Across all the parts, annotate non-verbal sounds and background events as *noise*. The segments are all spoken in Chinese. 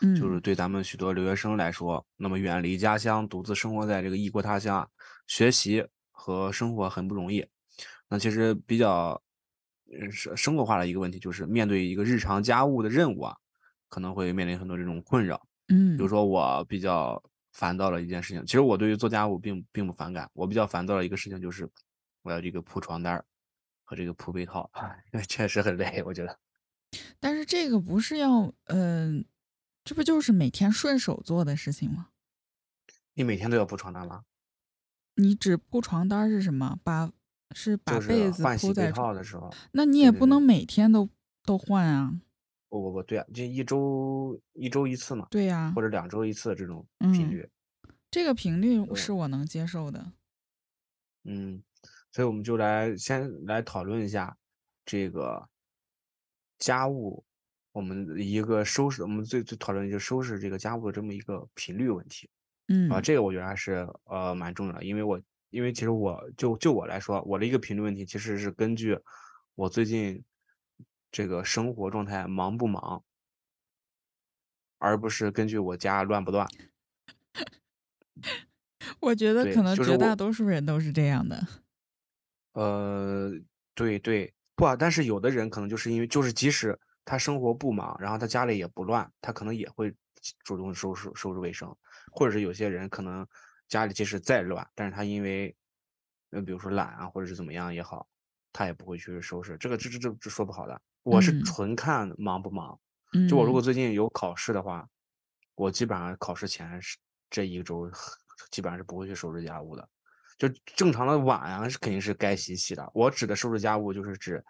嗯，就是对咱们许多留学生来说，那么远离家乡，独自生活在这个异国他乡啊，学习和生活很不容易。那其实比较呃生生活化的一个问题，就是面对一个日常家务的任务啊，可能会面临很多这种困扰。嗯，比如说我比较烦躁的一件事情，其实我对于做家务并并不反感，我比较烦躁的一个事情就是我要这个铺床单儿和这个铺被套，*laughs* 因为确实很累，我觉得。但是这个不是要，嗯、这不就是每天顺手做的事情吗？你每天都要铺床单吗？你只铺床单是什么？把是把被子铺在床，套的时候，那你也不能每天都都换啊。不不不对啊，就一周一周一次嘛，对呀、或者两周一次这种嗯频率。这个频率是我能接受的。嗯，所以我们就来先来讨论一下这个家务，我们一个收拾，我们最最讨论就收拾这个家务的这么一个频率问题嗯啊，这个我觉得还是呃蛮重要的，因为我因为其实我就就我来说，我的一个频率问题其实是根据我最近这个生活状态忙不忙，而不是根据我家乱不乱。*laughs* 我觉得可能绝大多数人都是这样的。呃，对对，不啊，但是有的人可能就是因为就是即使他生活不忙，然后他家里也不乱，他可能也会主动收拾收拾卫生，或者是有些人可能家里即使再乱，但是他因为呃比如说懒啊，或者是怎么样也好，他也不会去收拾，这个这这这这说不好的。我是嗯纯看忙不忙，嗯，就我如果最近有考试的话，我基本上考试前是这一周基本上是不会去收拾家务的。就正常的碗啊，是肯定是该洗洗的。我指的收拾家务，就是指，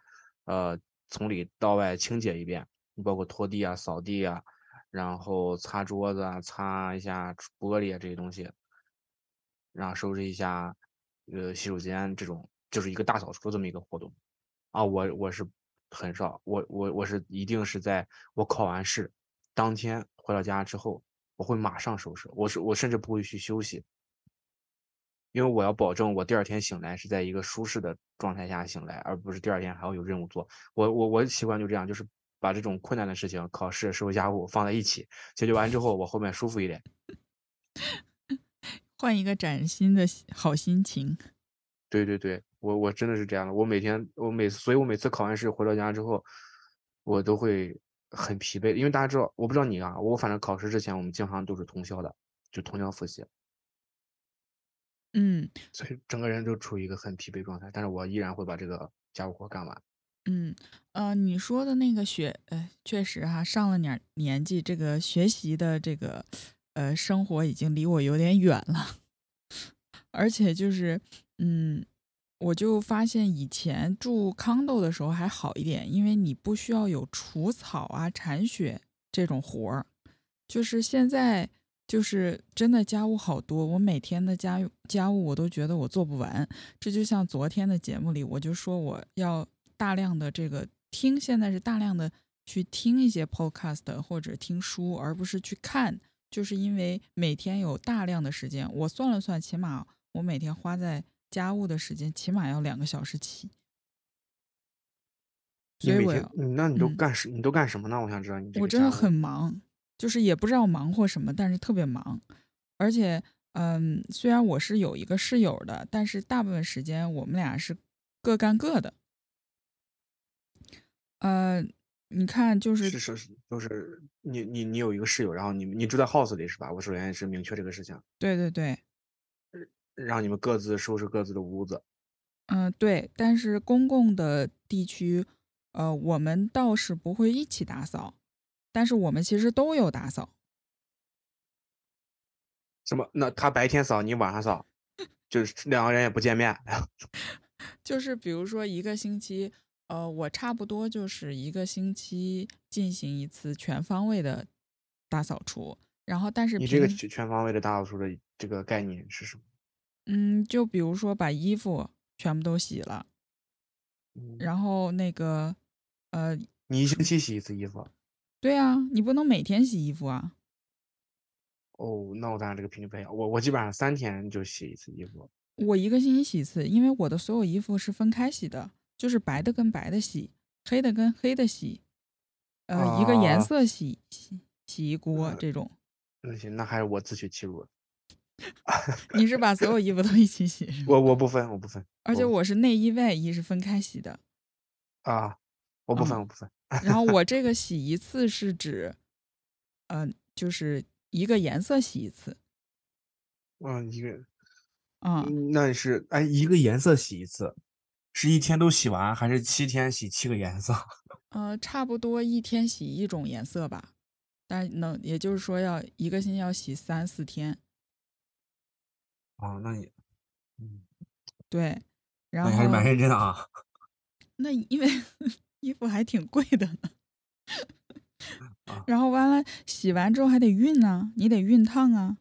呃，从里到外清洁一遍，包括拖地啊、扫地啊，然后擦桌子啊、擦一下玻璃啊这些东西，然后收拾一下，呃，洗手间这种，就是一个大扫除这么一个活动。啊，我我是很少，我我我是一定是在我考完试当天回到家之后，我会马上收拾，我是我甚至不会去休息。因为我要保证我第二天醒来是在一个舒适的状态下醒来，而不是第二天还要有任务做。我我我习惯就这样，就是把这种困难的事情，考试、收拾家务放在一起，解决完之后，我后面舒服一点。*laughs* 换一个崭新的好心情。对对对，我我真的是这样的。我每天我每次，所以我每次考完试回到家之后，我都会很疲惫，因为大家知道，我不知道你啊，我反正考试之前我们经常都是通宵的，就通宵复习，嗯所以整个人就处于一个很疲惫状态。但是我依然会把这个家务活干完。嗯呃，你说的那个学，呃，确实哈，上了点儿年纪，这个学习的这个呃生活已经离我有点远了，而且就是嗯，我就发现以前住 condo 的时候还好一点，因为你不需要有除草啊、铲雪这种活儿，就是现在就是真的家务好多，我每天的家家务我都觉得我做不完。这就像昨天的节目里，我就说我要大量的这个听，现在是大量的去听一些 podcast 或者听书，而不是去看，就是因为每天有大量的时间，我算了算，起码我每天花在家务的时间起码要两个小时起。所以我那你都嗯干什？你都干什么呢？我想知道你我真的很忙，就是也不知道忙活什么，但是特别忙，而且，嗯，虽然我是有一个室友的，但是大部分时间我们俩是各干各的。呃，你看，就是是是是，就是你你你有一个室友，然后你你住在 house 里是吧？我首先是明确这个事情，对对对，让你们各自收拾各自的屋子。嗯、对，但是公共的地区，呃，我们倒是不会一起打扫，但是我们其实都有打扫。什么？那他白天扫，你晚上扫，就是两个人也不见面。*laughs* 就是比如说一个星期，呃，我差不多就是一个星期进行一次全方位的大扫除，然后但是你这个全全方位的大扫除的这个概念是什么？嗯，就比如说把衣服全部都洗了，嗯然后那个呃，你一星期洗一次衣服？对啊，你不能每天洗衣服啊。哦，那我当然这个频率不太一样。我我基本上三天就洗一次衣服。我一个星期洗一次，因为我的所有衣服是分开洗的，就是白的跟白的洗，黑的跟黑的洗，呃，一个颜啊色洗洗洗一锅呃这种。那行，那还是我自取其辱。*laughs* 你是把所有衣服都一起洗？我我不分，我不分。而且我我是内衣外衣是分开洗的，啊，我不分，嗯我不分。然后我 *laughs* 这个洗一次是指，呃，就是一个颜色洗一次，嗯，一个，啊、嗯那是哎，一个颜色洗一次，是一天都洗完，还是七天洗七个颜色？*laughs* 呃，差不多一天洗一种颜色吧，但能，也就是说要一个星期要洗三四天，哦，那你，嗯，对，然后还是蛮后认真的啊。*laughs* 那因为衣服还挺贵的呢啊，然后完了洗完之后还得熨呢，你得熨烫啊，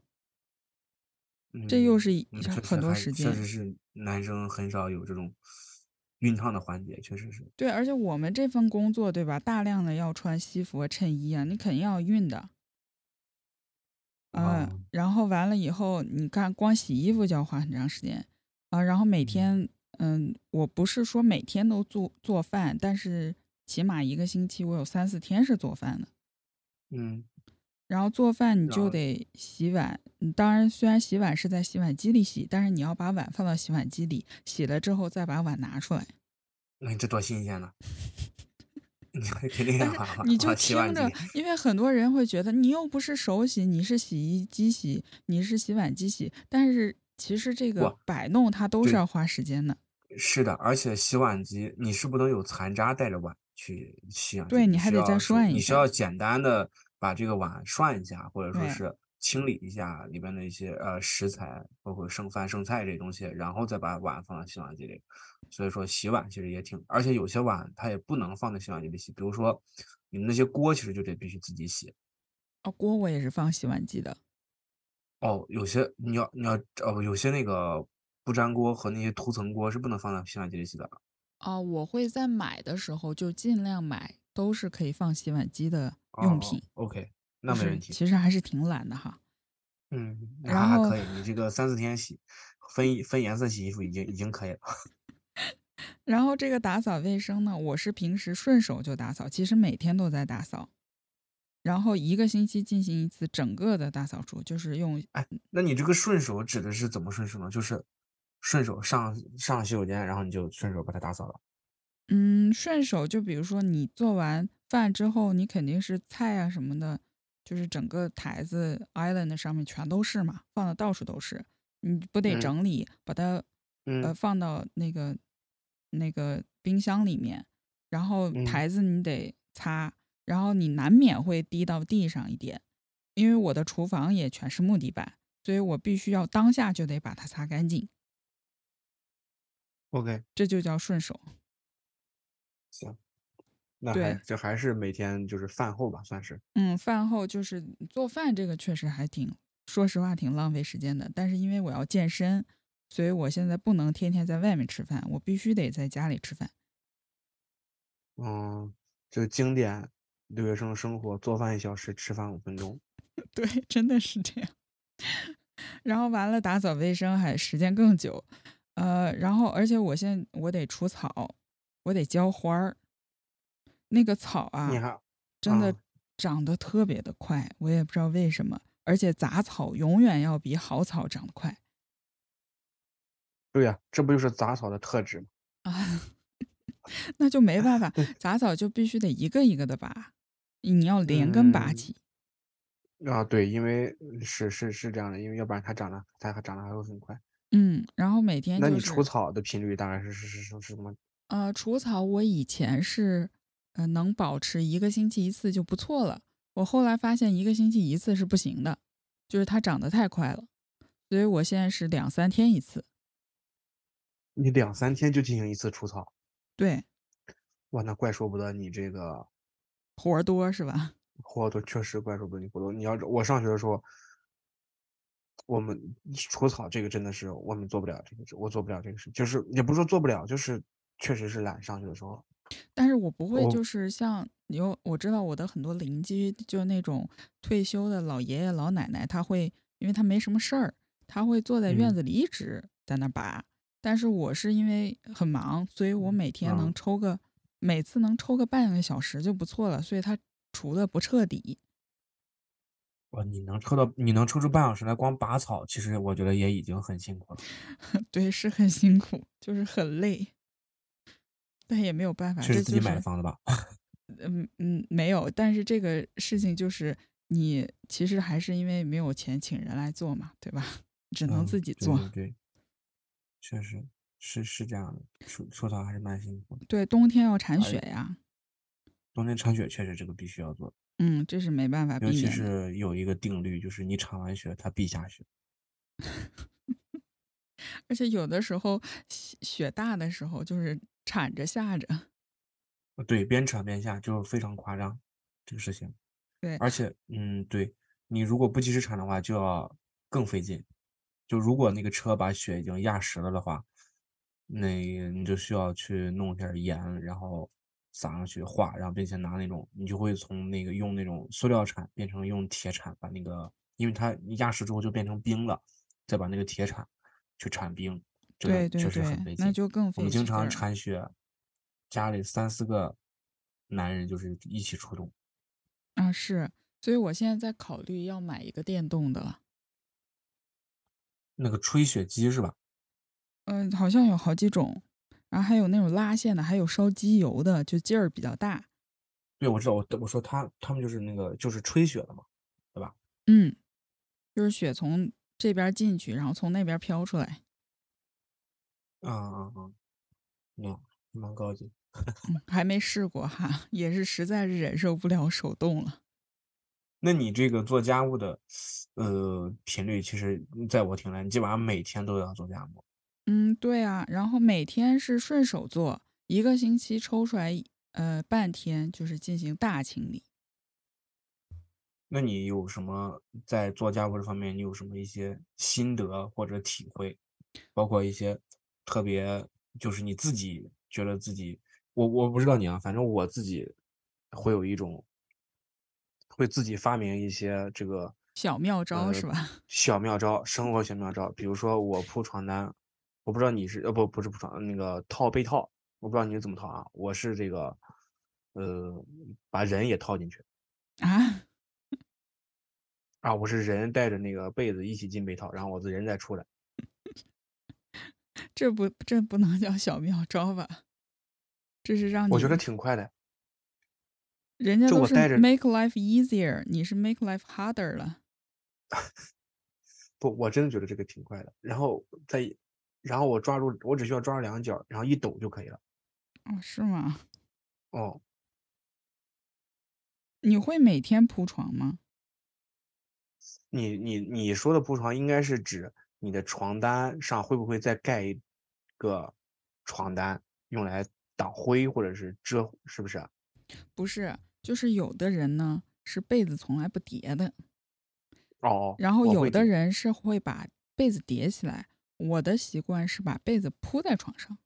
这又嗯是很多时间。确实是男生很少有这种熨烫的环节，确实是。对，而且我们这份工作，对吧？大量的要穿西服啊、衬衣啊，你肯定要熨的。呃，啊，然后完了以后，你看光洗衣服就要花很长时间啊。然后每嗯天，嗯，我不是说每天都做做饭，但是起码一个星期我有三四天是做饭的。嗯，然后做饭你就得洗碗，你当然虽然洗碗是在洗碗机里洗，但是你要把碗放到洗碗机里，洗了之后再把碗拿出来。*laughs* 那你这多新鲜呢！*laughs* 你肯定要把你就听着机，因为很多人会觉得你又不是手洗，你是洗衣机洗，你是洗碗机洗，但是其实这个摆弄它都是要花时间的。是的，而且洗碗机你是不能有残渣带着碗去洗碗，对你还得再涮一下你需要简单的把这个碗涮一下，或者说是清理一下里边的一些呃食材，包括剩饭剩菜这些东西，然后再把碗放到洗碗机里。所以说洗碗其实也挺，而且有些碗它也不能放在洗碗机里洗，比如说你们那些锅其实就得必须自己洗。哦，锅我也是放洗碗机的。哦，有些你要你要哦，有些那个不粘锅和那些涂层锅是不能放在洗碗机里洗的。哦，我会在买的时候就尽量买都是可以放洗碗机的哦用品，OK，那没问题。其实还是挺懒的哈。嗯，那还可以，你这个三四天洗，分分颜色洗衣服已经已经可以了。*laughs* 然后这个打扫卫生呢，我是平时顺手就打扫，其实每天都在打扫。然后一个星期进行一次整个的大扫除，就是用哎那你这个顺手指的是怎么顺手呢？就是顺手上上洗手间，然后你就顺手把它打扫了。嗯顺手，就比如说你做完饭之后，你肯定是菜啊什么的，就是整个台子 island 上面全都是嘛，放的到处都是，你不得嗯。整理，把它呃嗯。放到那个那个冰箱里面，然后嗯。台子你得擦，然后你难免会滴到地上一点，因为我的厨房也全是木地板，所以我必须要当下就得把它擦干净，，OK，这就叫顺手。行。那还对这还是每天就是饭后吧，算是。嗯，饭后就是做饭，这个确实还挺，说实话挺浪费时间的。但是因为我要健身，所以我现在不能天天在外面吃饭，我必须得在家里吃饭。嗯，就经典留学生生活，做饭一小时，吃饭五分钟。*laughs* 对，真的是这样。*laughs* 然后完了打扫卫生还时间更久，呃，然后而且我现在我得除草，我得浇花儿，那个草啊，真的啊长得特别的快，我也不知道为什么，而且杂草永远要比好草长得快对呀、这不就是杂草的特质吗？啊，*laughs* 那就没办法，*laughs* 杂草就必须得一个一个的拔，你要连根拔嗯起。啊，对，因为是是是这样的，因为要不然它长得它还长得还会很快。嗯，然后每天就那你除草的频率大概是是是是是什么？呃，除草我以前是呃能保持一个星期一次就不错了，我后来发现一个星期一次是不行的，就是它长得太快了，所以我现在是两三天一次。你两三天就进行一次除草，对，哇，那怪说不得你这个活儿多是吧？活多确实怪说不得你活多。你要我上学的时候，我们除草这个真的是我们做不了这个，我做不了这个事，就是也不是说做不了，就是确实是懒。上学的时候，但是我不会就是像有我知道我的很多邻居，就那种退休的老爷爷老奶奶，他会因为他没什么事儿，他会坐在院子里一直在那拔。但是我是因为很忙，所以我每天能抽个，每次能抽个半个小时就不错了。所以他除的不彻底。哇，你能抽到，你能抽出半小时来光拔草，其实我觉得也已经很辛苦了。*laughs* 对，是很辛苦，就是很累，但也没有办法。这是自己买的房子吧？嗯嗯，没有。但是这个事情就是你其实还是因为没有钱请人来做嘛，对吧？*laughs* 只能自己做。对。确实是是这样的，说说草还是蛮辛苦的。对，冬天要铲雪呀。冬天铲雪确实这个必须要做。嗯，这是没办法避免。尤其是有一个定律，就是你铲完雪，它必下雪。*laughs* 而且有的时候雪大的时候，就是铲着下着。对，边铲边下，就非常夸张这个事情。对，而且嗯，对你如果不及时铲的话，就要更费劲。就如果那个车把雪已经压实了的话，那你就需要去弄点盐，然后撒上去化，然后并且拿那种，你就会从那个用那种塑料铲变成用铁铲，把那个，因为它压实之后就变成冰了，再把那个铁铲去铲冰，这个确实很费劲。那就更费劲。我们经常铲雪，家里三四个男人就是一起出动。啊，是，所以我现在在考虑要买一个电动的了。那个吹雪机是吧？嗯，好像有好几种，然后还有那种拉线的，还有烧机油的，就劲儿比较大。对，我知道，我我说他他们就是那个就是吹雪的嘛，对吧？嗯，就是雪从这边进去，然后从那边飘出来。啊啊啊！嗯，蛮高级。*laughs* 还没试过哈，*laughs* 也是实在是忍受不了手动了。那你这个做家务的，呃，频率其实在我听来，你基本上每天都要做家务。嗯，对啊，然后每天是顺手做，一个星期抽出来，呃，半天就是进行大清理。那你有什么在做家务这方面，你有什么一些心得或者体会？包括一些特别，就是你自己觉得自己，我我不知道你啊，反正我自己会有一种。会自己发明一些这个小妙招是吧？*laughs* 小妙招，生活小妙招。比如说我铺床单，我不知道你是呃不不是不穿那个套被套，我不知道你是怎么套啊？我是这个呃把人也套进去啊 *laughs* 啊！我是人带着那个被子一起进被套，然后我的人再出来。*laughs* 这不这不能叫小妙招吧？这是让你我觉得挺快的。人家都是 make life easier，你是 make life harder 了。*laughs* 不，我真的觉得这个挺快的。然后再，然后我抓住，我只需要抓住两个角，然后一抖就可以了。哦，是吗？哦。你会每天铺床吗？你你你说的铺床，应该是指你的床单上会不会再盖一个床单，用来挡灰或者是遮，是不是？不是。就是有的人呢是被子从来不叠的，哦，然后有的人是会把被子叠起来。我的习惯是把被子铺在床上。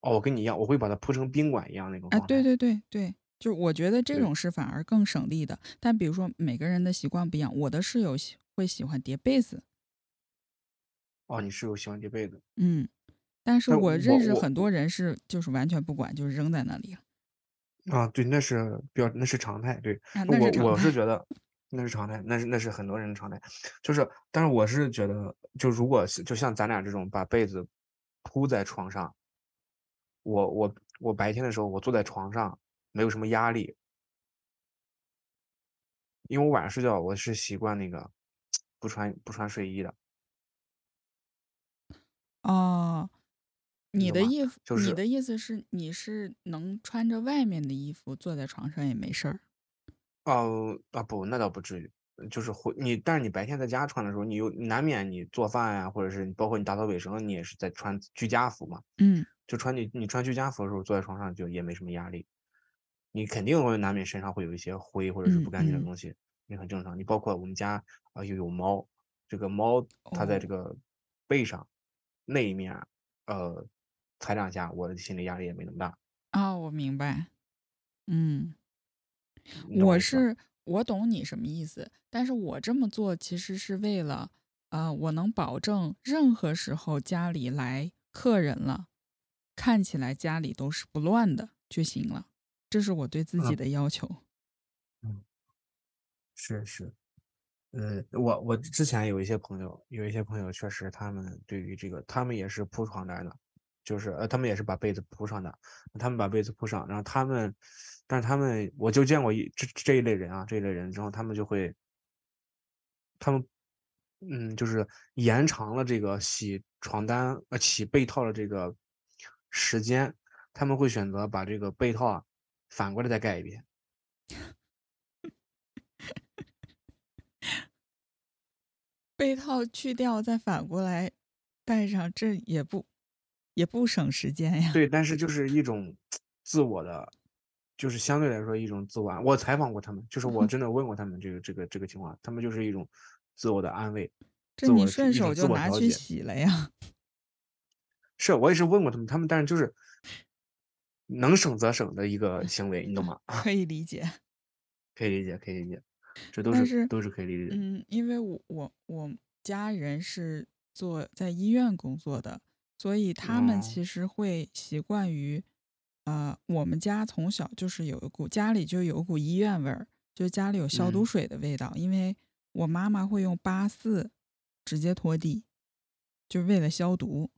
哦，我跟你一样，我会把它铺成宾馆一样那种。哎，对对对对，就我觉得这种是反而更省力的。但比如说每个人的习惯不一样，我的室友会喜欢叠被子。哦，你室友喜欢叠被子？嗯，但是我认识很多人是就是完全不管，就是扔在那里。啊，对，那是比较，那是常态。对那我，我是觉得那是常态，那是那是很多人的常态。就是，但是我是觉得，就如果就像咱俩这种把被子铺在床上，我我我白天的时候我坐在床上没有什么压力，因为我晚上睡觉我是习惯那个不穿不穿睡衣的。哦。你的意思，你的意思是，你是能穿着外面的衣服坐在床上也没事儿？哦啊不，那倒不至于，就是会你，但是你白天在家穿的时候，你又难免你做饭呀，或者是包括你打扫卫生，你也是在穿居家服嘛。嗯，就穿你你穿居家服的时候坐在床上就也没什么压力。你肯定会难免身上会有一些灰或者是嗯不干净的嗯东西，也很正常。你包括我们家啊又有猫，这个猫它在这哦个背上那一面，呃，踩两下，我的心理压力也没那么大。啊，我明白。嗯，我？是我懂你什么意思，但是我这么做其实是为了，呃，我能保证任何时候家里来客人了，看起来家里都是不乱的就行了，这是我对自己嗯的要求。嗯，是是。呃，我我之前有一些朋友，有一些朋友确实他们对于这个，他们也是铺床单的，就是呃，他们也是把被子铺上的，他们把被子铺上，然后他们，但是他们我就见过一这这一类人啊，这一类人之后，他们就会，他们嗯，就是延长了这个洗床单呃洗被套的这个时间，他们会选择把这个被套啊反过来再盖一遍。*laughs* 被套去掉再反过来戴上，这也不也不省时间呀。对，但是就是一种自我的，就是相对来说一种自我安。我采访过他们，就是我真的问过他们这个这个这个情况，他们就是一种自我的安慰，这你顺手就拿去。洗了呀。*laughs* 是我也是问过他们，他们但是就是能省则省的一个行为，你懂吗？*laughs* 可以理解。*laughs* 可以理解，可以理解，这都是是，都是可以理解的。嗯，因为我我我家人是做在医院工作的，所以他们哦，其实会习惯于，呃，我们家从小就是有一股家里就有一股医院味儿，就家里有消毒嗯水的味道，因为我妈妈会用八四直接拖地，就为了消毒。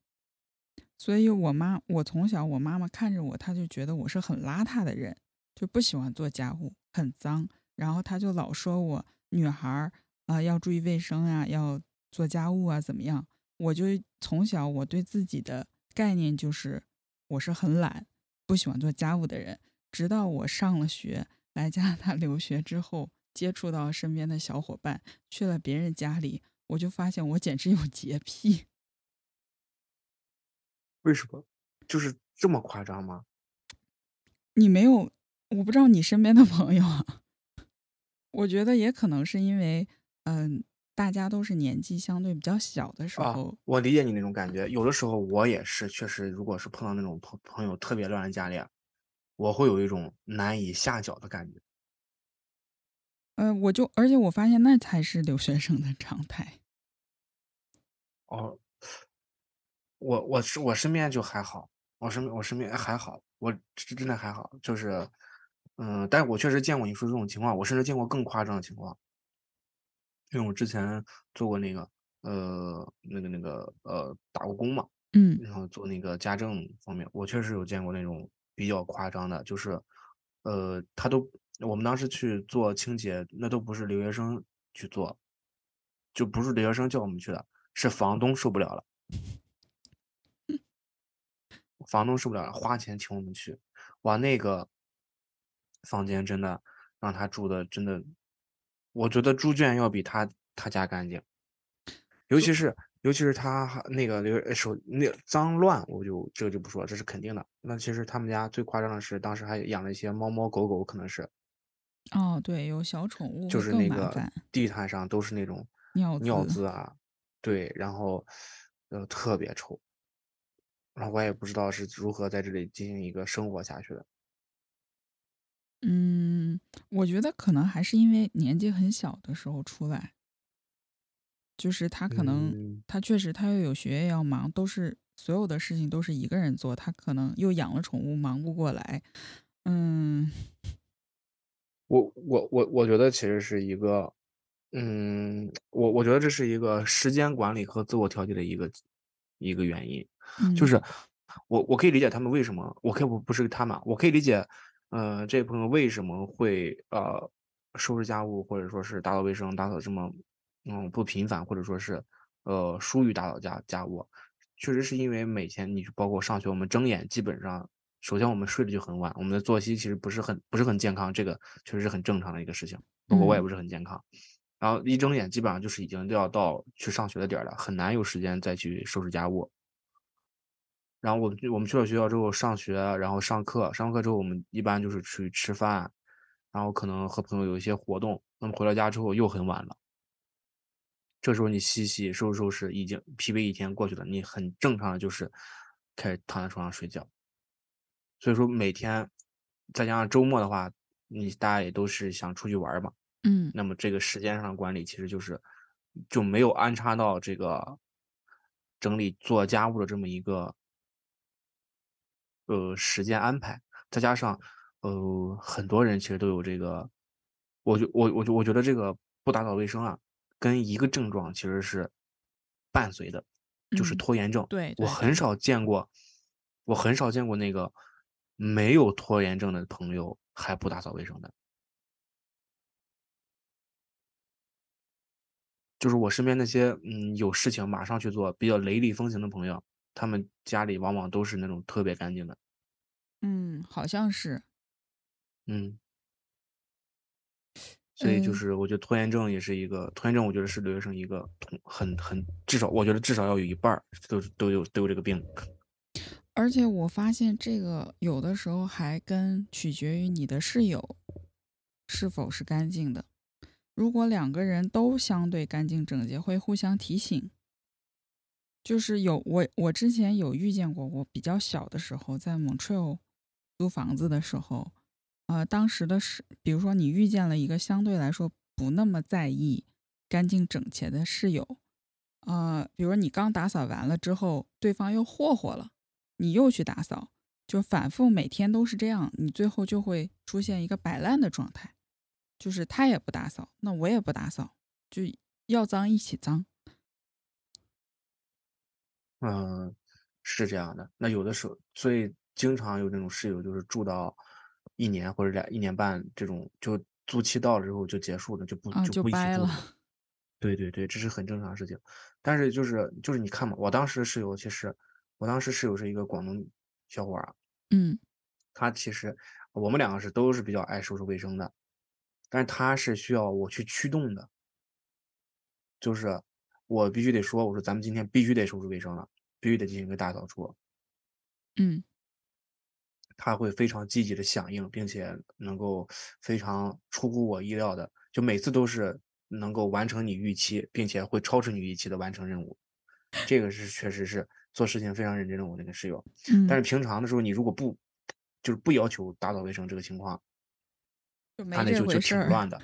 所以我妈，我从小我妈妈看着我，她就觉得我是很邋遢的人，就不喜欢做家务，很脏。然后她就老说我女孩儿啊、要注意卫生啊，要做家务啊，怎么样？我就从小我对自己的概念就是我是很懒，不喜欢做家务的人。直到我上了学，来加拿大留学之后，接触到身边的小伙伴，去了别人家里，我就发现我简直有洁癖。*laughs* 为什么？就是这么夸张吗？你没有，我不知道你身边的朋友啊，*laughs* 我觉得也可能是因为，嗯、大家都是年纪相对比较小的时啊，候，我理解你那种感觉。有的时候我也是，确实，如果是碰到那种朋朋友特别乱的家里啊，我会有一种难以下脚的感觉。呃，我就而且我发现那才是留学生的常态。哦，我我是我身边就还好，我身我身边还好，我真真的还好，就是，嗯，但是我确实见过你说这种情况，我甚至见过更夸张的情况，因为我之前做过那个，呃，那个那个呃打过工嘛，嗯然后做那个家政方面，我确实有见过那种比较夸张的，就是，呃，他都我们当时去做清洁，那都不是留学生去做，就不是留学生叫我们去的，是房东受不了了。房东受不了了，花钱请我们去，哇，那个房间真的让他住的真的，我觉得猪圈要比他他家干净，尤其是尤其是他那个留呃手那脏乱，我就这个就不说了，这是肯定的。那其实他们家最夸张的是，当时还养了一些猫猫狗狗，可能是哦，对，有小宠物就是那个，地毯上都是那种尿尿渍。渍啊，对，然后呃特别臭，然后我也不知道是如何在这里进行一个生活下去的。嗯，我觉得可能还是因为年纪很小的时候出来，就是他可能嗯，他确实他又有学业要忙，都是所有的事情都是一个人做，他可能又养了宠物，忙不过来。嗯。我我我我觉得其实是一个，嗯，我我觉得这是一个时间管理和自我调节的一个一个原因，就嗯。是我我可以理解他们为什么，我可以不不是他们，我可以理解，呃，这位朋友为什么会呃收拾家务或者说是打扫卫生打扫这么嗯不频繁，或者说是呃疏于打扫家家务，确实是因为每天你包括上学，我们睁眼基本上。首先，我们睡得就很晚，我们的作息其实不是很不是很健康，这个确实是很正常的一个事情。包括我也嗯不是很健康，然后一睁眼基本上就是已经都要到去上学的点儿了，很难有时间再去收拾家务。然后我们我们去了学校之后上学，然后上课，上课之后我们一般就是出去吃饭，然后可能和朋友有一些活动。那么回到家之后又很晚了，这时候你洗洗收拾收拾，已经疲惫一天过去了，你很正常的就是开始躺在床上睡觉。所以说每天再加上周末的话，你大家也都是想出去玩嘛，嗯那么这个时间上的管理其实就是就没有安插到这个整理做家务的这么一个呃时间安排，再加上呃很多人其实都有这个，我就我我就我觉得这个不打扫卫生啊，跟一个症状其实是伴随的，就是嗯拖延症。对对我很少见过，我很少见过那个没有拖延症的朋友还不打扫卫生的。就是我身边那些嗯有事情马上去做、比较雷厉风行的朋友，他们家里往往都是那种特别干净的。嗯，好像是。嗯，所以就嗯是我觉得拖延症也是一个拖延症，我觉得是留学生一个很很至少我觉得至少要有一半儿都都有都有这个病。而且我发现这个有的时候还跟取决于你的室友是否是干净的。如果两个人都相对干净整洁，会互相提醒。就是有我我之前有遇见过，我比较小的时候在 Montreal 租房子的时候，呃，当时的室，比如说你遇见了一个相对来说不那么在意干净整洁的室友，呃，比如你刚打扫完了之后，对方又霍霍了。你又去打扫，就反复每天都是这样，你最后就会出现一个摆烂的状态，就是他也不打扫，那我也不打扫，就要脏一起脏。嗯，是这样的。那有的时候，所以经常有那种室友，就是住到一年或者两一年半这种，就租期到了之后就结束了，就不啊，就就不一起掰。住了。对对对，这是很正常的事情。但是就是就是你看嘛，我当时室友其实，我当时室友是一个广东小伙儿啊，嗯他其实我们两个是都是比较爱收拾卫生的，但是他是需要我去驱动的，就是我必须得说，我说咱们今天必须得收拾卫生了，必须得进行一个大扫除。嗯他会非常积极的响应，并且能够非常出乎我意料的，就每次都是能够完成你预期，并且会超出你预期的完成任务。这个是确实是做事情非常认真的我那个室友。但是嗯，平常的时候，你如果不就是不要求打扫卫生这个情况，他那就就。挺乱的。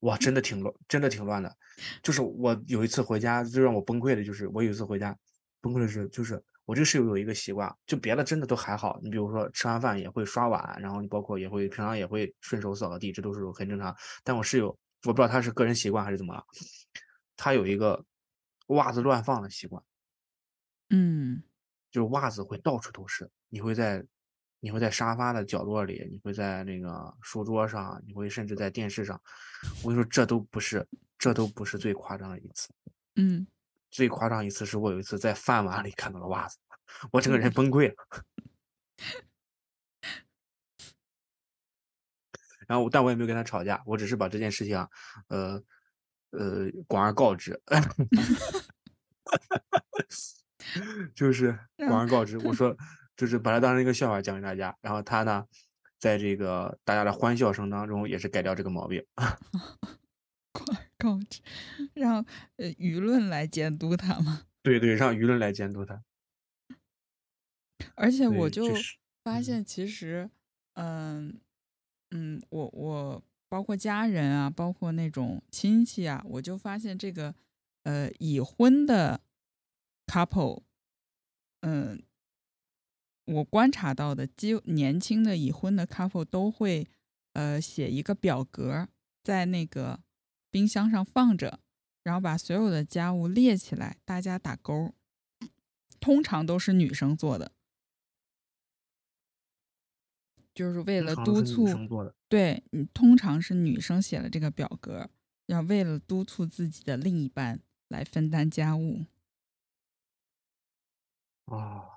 哇，真的挺乱，真的挺乱的。就是我有一次回家，最让我崩溃的就是我有一次回家崩溃的是，就是我这个室友有一个习惯，就别的真的都还好。你比如说吃完饭也会刷碗，然后你包括也会平常也会顺手扫个地，这都是很正常。但我室友，我不知道他是个人习惯还是怎么了，他有一个袜子乱放的习惯。嗯就是袜子会到处都是，你会在你会在沙发的角落里，你会在那个书桌上，你会甚至在电视上。我跟你说，这都不是，这都不是最夸张的一次。嗯，最夸张一次是我有一次在饭碗里看到了袜子，我整个人崩溃了。然后，但我也没有跟他吵架，我只是把这件事情啊，呃呃广而告之 *laughs* *laughs* 就是广而告之。我 *laughs* 说，就是把它当成一个笑话讲给大家。然后他呢，在这个大家的欢笑声当中，也是改掉这个毛病。广而告知，让呃舆论来监督他嘛。*laughs* 对对，让舆论来监督他。而且我，就发现，其实，嗯嗯，我我包括家人啊，包括那种亲戚啊，我就发现这个呃已婚的 couple，嗯，我观察到的，几年轻的已婚的 couple 都会呃写一个表格在那个冰箱上放着，然后把所有的家务列起来，大家打勾。通常都是女生做的，就是为了督促。对，你通常是女生写了这个表格，要为了督促自己的另一半来分担家务，哦，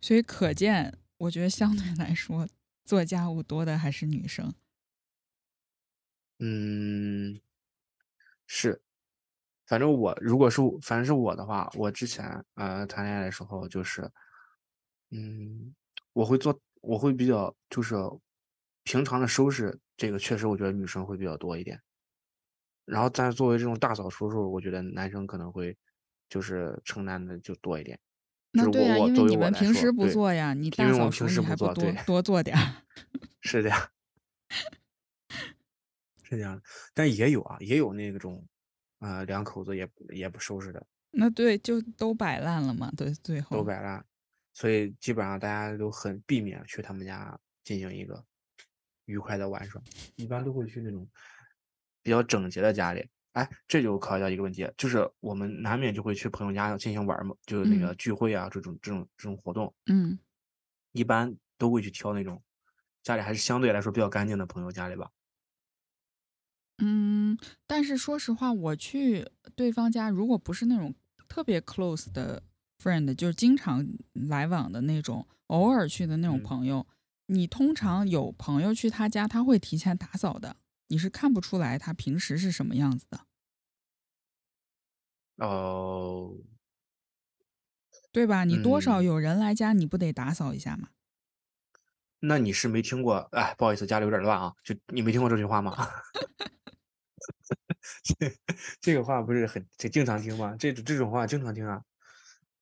所以可见，我觉得相对来说，做家务多的还是女生。嗯，是。反正我如果是反正是我的话，我之前呃谈恋爱的时候就是，嗯，我会做，我会比较就是平常的收拾，这个确实我觉得女生会比较多一点。然后，但是作为这种大扫除的时候，我觉得男生可能会就是承担的就多一点。就是那对呀，因为你们平时不，做呀，你大扫除平时不做，你还不多对，多做点儿？是的呀，是这样 *laughs* 的。但也有啊，也有那种呃、两口子也也不收拾的，那对，就都摆烂了嘛，对，最后都，摆烂，所以基本上大家都很避免去他们家进行一个愉快的玩耍，一般都会去那种比较整洁的家里。哎，这就考虑到一个问题，就是我们难免就会去朋友家进行玩嘛，就是那个嗯聚会啊，这种这种这种活动，嗯。一般都会去挑那种家里还是相对来说比较干净的朋友家里吧。嗯，但是说实话，我去对方家，如果不是那种特别 close 的 friend，就是经常来往的那种，偶尔去的那种嗯朋友，你通常有朋友去他家，他会提前打扫的，你是看不出来他平时是什么样子的，哦，对吧？你多少嗯，有人来家，你不得打扫一下吗？那你是没听过？哎，不好意思，家里有点乱啊，就你没听过这句话吗？这 *laughs* 这个话不是很这经常听吗？这种这种话经常听啊，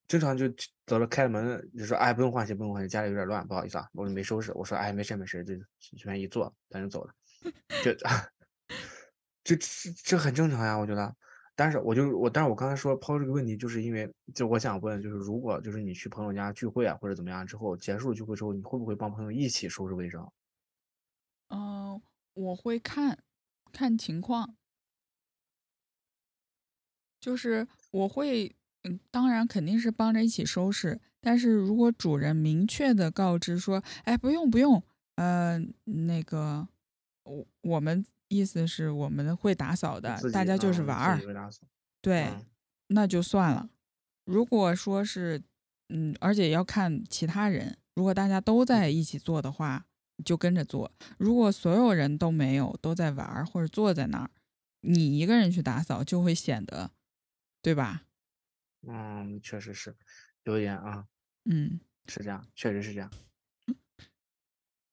经常就去走了开了门就说哎不用换鞋不用换鞋，家里有点乱，不好意思啊，我没收拾。我说哎没事没事，就随便一坐咱就走了，*laughs* 就这这这很正常呀，我觉得。但是我就我，但是我刚才说抛这个问题，就是因为就我想问，就是如果就是你去朋友家聚会啊或者怎么样之后，结束聚会之后，你会不会帮朋友一起收拾卫生？嗯、我会看看情况，就是我会，嗯，当然肯定是帮着一起收拾。但是如果主人明确的告知说，哎，不用不用，呃，那个，我我们意思是我们会打扫的，大家就是嗯玩儿，对，嗯那就算了。如果说是，嗯，而且要看其他人，如果大家都在一起做的话，就跟着做；如果所有人都没有，都在玩儿或者坐在那儿，你一个人去打扫就会显得，对吧？嗯，确实是有一点啊，嗯，是这样，确实是这样。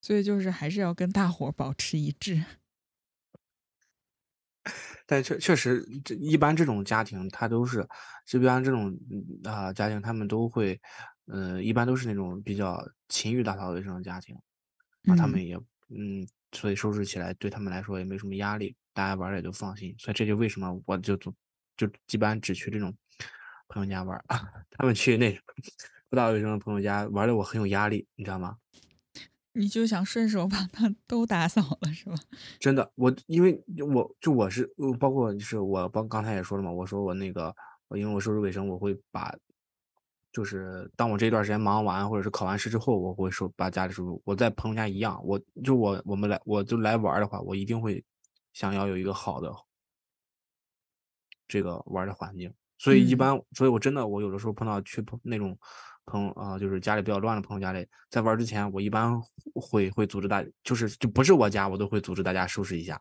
所以就是还是要跟大伙儿保持一致。*laughs* 但确确实，这一般这种家庭，他都是，就一般这种嗯啊、家庭，他们都会，呃，一般都是那种比较勤于打扫卫生的家庭，啊，他嗯们也嗯，所以收拾起来对他们来说也没什么压力，大家玩儿也都放心，所以这就为什么我就总就一般只去这种朋友家玩儿，*laughs* 他们去那 *laughs* 不打扫卫生的朋友家玩的我很有压力，你知道吗？你就想顺手把它都打扫了，是吧？真的，我因为我就我是包括就是我帮刚才也说了嘛，我说我那个，因为我收拾卫生，我会把，就是当我这段时间忙完或者是考完试之后，我会收把家里收拾。我在朋友家一样，我就我我们来我就来玩的话，我一定会想要有一个好的这个玩的环境。所以一嗯般，所以我真的我有的时候碰到去朋那种朋友啊、就是家里比较乱的朋友家里，在玩儿之前，我一般会会组织大，就是就不是我家，我都会组织大家收拾一下。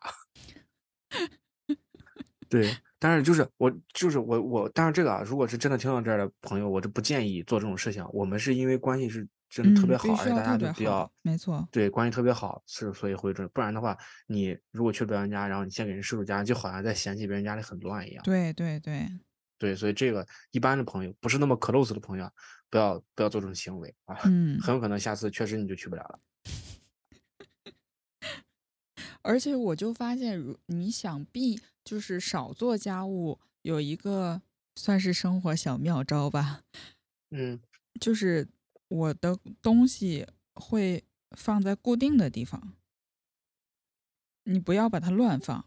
*laughs* 对，但是就是我就是我我，但是这个啊，如果是真的听到这儿的朋友，我就不建议做这种事情。我们是因为关系是真的特嗯，别好，而且大家都比较没错。对关系特别好，是所以会这，不然的话，你如果去别人家，然后你先给人收拾家，就好像在嫌弃别人家里很乱一样。对对对，对，所以这个一般的朋友，不是那么 close 的朋友啊，不要不要做这种行为啊，*laughs* 嗯。很有可能下次确实你就去不了了。*laughs* 而且我就发现，如你想必就是少做家务，有一个算是生活小妙招吧，嗯，就是我的东西会放在固定的地方，你不要把它乱放，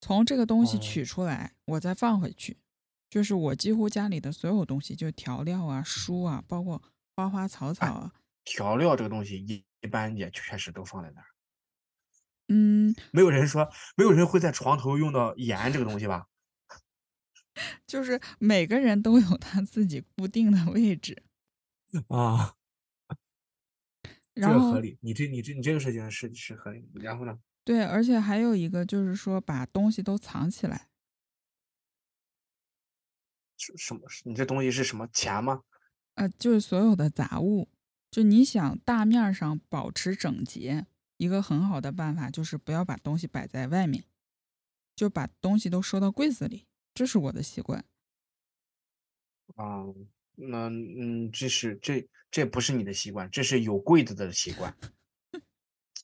从这个东西哦取出来，我再放回去。就是我几乎家里的所有东西，就调料啊、书啊，包括花花草草啊，调料这个东西一一般也确实都放在那儿，嗯，没有人说没有人会在床头用到盐这个东西吧？*laughs* 就是每个人都有他自己固定的位置，*laughs* 啊，这然后个合理，你这你这你这个事情是是合理的。然后呢？对，而且还有一个就是说把东西都藏起来，什什么？你这东西是什么钱吗？呃，就是所有的杂物，就你想大面儿上保持整洁，一个很好的办法就是不要把东西摆在外面，就把东西都收到柜子里，这是我的习惯。啊，那嗯，这是这这不是你的习惯，这是有柜子的习惯。*laughs*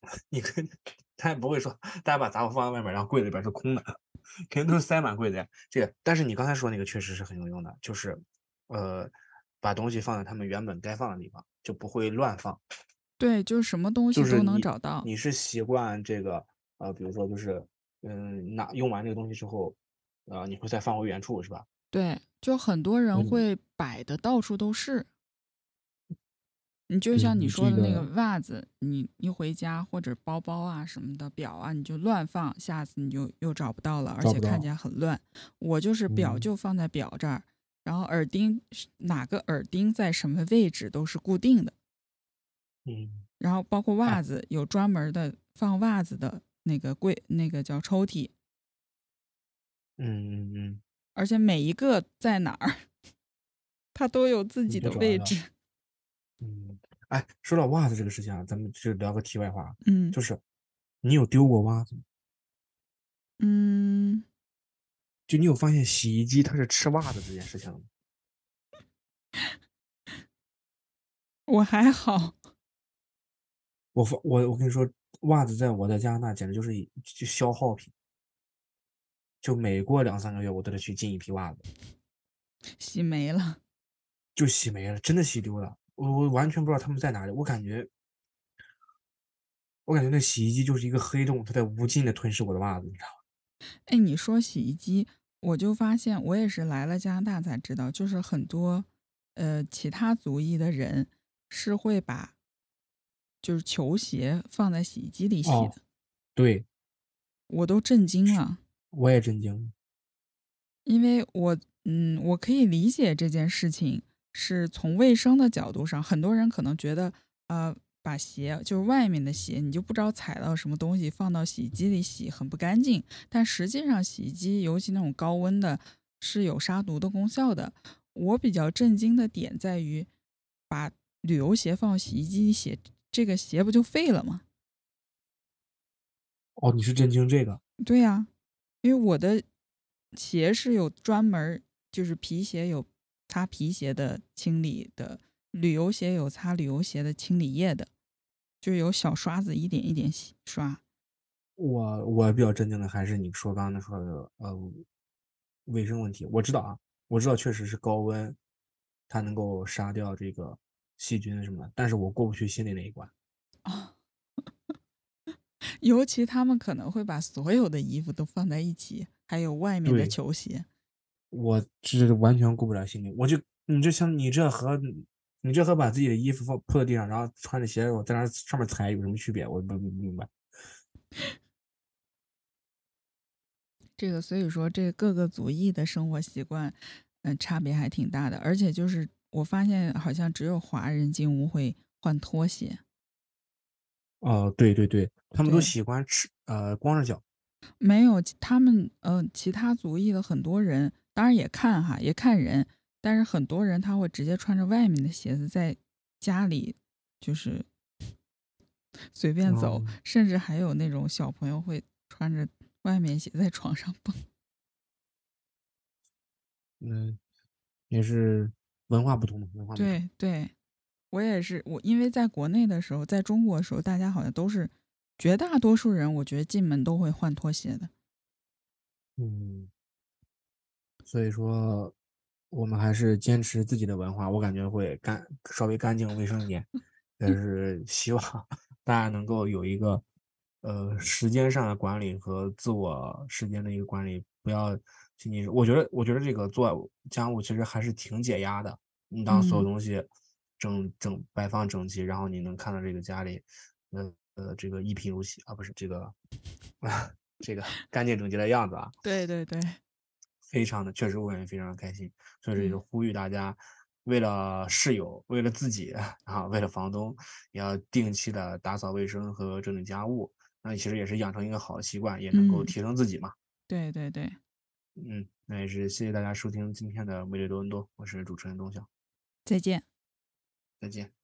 *laughs* 你跟他也不会说，大家把杂物放在外面，然后柜子里边是空的，肯定都是塞满柜子呀。这个，但是你刚才说那个确实是很有用的，就是呃，把东西放在他们原本该放的地方，就不会乱放。对，就是什么东西都能找到。你是习惯这个呃，比如说就是嗯，拿用完这个东西之后，呃，你会再放回原处是吧？对，就很多人嗯会摆的到处都是。你就像你说的那个个袜子，你一回家或者包包啊什么的，表啊，你就乱放，下次你就又找不到了，而且看起来很乱。我就是表嗯就放在表这儿，然后耳钉哪个耳钉在什么位置都是固定的，嗯，然后包括袜哎子有专门的放袜子的那个柜，那个叫抽屉，嗯嗯嗯，而且每一个在哪儿，*laughs* 它都有自己的位置。嗯，哎，说到袜子这个事情啊，咱们就聊个题外话，嗯就是你有丢过袜子吗？嗯，就你有发现洗衣机它是吃袜子这件事情吗？*laughs* 我还好。我发我我跟你说，袜子在我在加拿大简直就是一就消耗品，就每过两三个月我都得去进一批袜子，洗没了。就洗没了，真的洗丢了，我我完全不知道他们在哪里，我感觉。我感觉那洗衣机就是一个黑洞，它在无尽的吞噬我的袜子，你知道吗？哎，你说洗衣机，我就发现我也是来了加拿大才知道，就是很多呃其他族裔的人是会把就是球鞋放在洗衣机里洗哦的，对，我都震惊了，我也震惊了。因为我嗯我可以理解这件事情是从卫生的角度上，很多人可能觉得呃。把鞋就是外面的鞋，你就不知道踩到什么东西，放到洗衣机里洗很不干净。但实际上，洗衣机尤其那种高温的，是有杀毒的功效的。我比较震惊的点在于，把旅游鞋放洗衣机里洗，这个鞋不就废了吗？哦，你是震惊这个？对呀、因为我的鞋是有专门，就是皮鞋有擦皮鞋的清理的，旅游鞋有擦旅游鞋的清理液的，就是有小刷子一点一点洗刷。我我比较震惊的还是你说刚才说的呃卫生问题。我知道啊，我知道确实是高温，它能够杀掉这个细菌什么的，但是我过不去心里那一关啊。*laughs* 尤其他们可能会把所有的衣服都放在一起，还有外面的球鞋。我这完全顾不了心里，我就你就像你这和你这和把自己的衣服放铺在地上，然后穿着鞋我在那上面踩有什么区别？我不不明白。这个所以说，这各个族裔的生活习惯，嗯、差别还挺大的。而且就是我发现，好像只有华人进屋会换拖鞋，哦，对对对，他们都喜欢吃呃光着脚。没有他们呃其他族裔的很多人，当然也看哈，也看人，但是很多人他会直接穿着外面的鞋子在家里就是 *laughs* 随便走，哦甚至还有那种小朋友会穿着外面鞋在床上蹦。*laughs* 嗯，也是文化不同嘛，文化不同。对对，我也是，我因为在国内的时候，在中国的时候，大家好像都是绝大多数人，我觉得进门都会换拖鞋的。嗯，所以说我们还是坚持自己的文化，我感觉会干稍微干净卫生一点。*laughs* 但是希望 *laughs* 大家能够有一个呃时间上的管理和自我时间的一个管理，不要仅仅是我觉得我觉得这个做家务其实还是挺解压的。你当所有嗯东西整整摆放整齐，然后你能看到这个家里呃呃这个一贫如洗啊，不是这个啊 *laughs* 这个干净整洁的样子啊。对对对，非常的，确实我感觉非常的开心，所以说也是呼吁大家，为了室友，为了自己啊，为了房东，也要定期的打扫卫生和整理家务。那其实也是养成一个好的习惯，也能够嗯提升自己嘛。对对对，嗯，那也是谢谢大家收听今天的魅力多伦多，我是主持人东晓，再见。再见。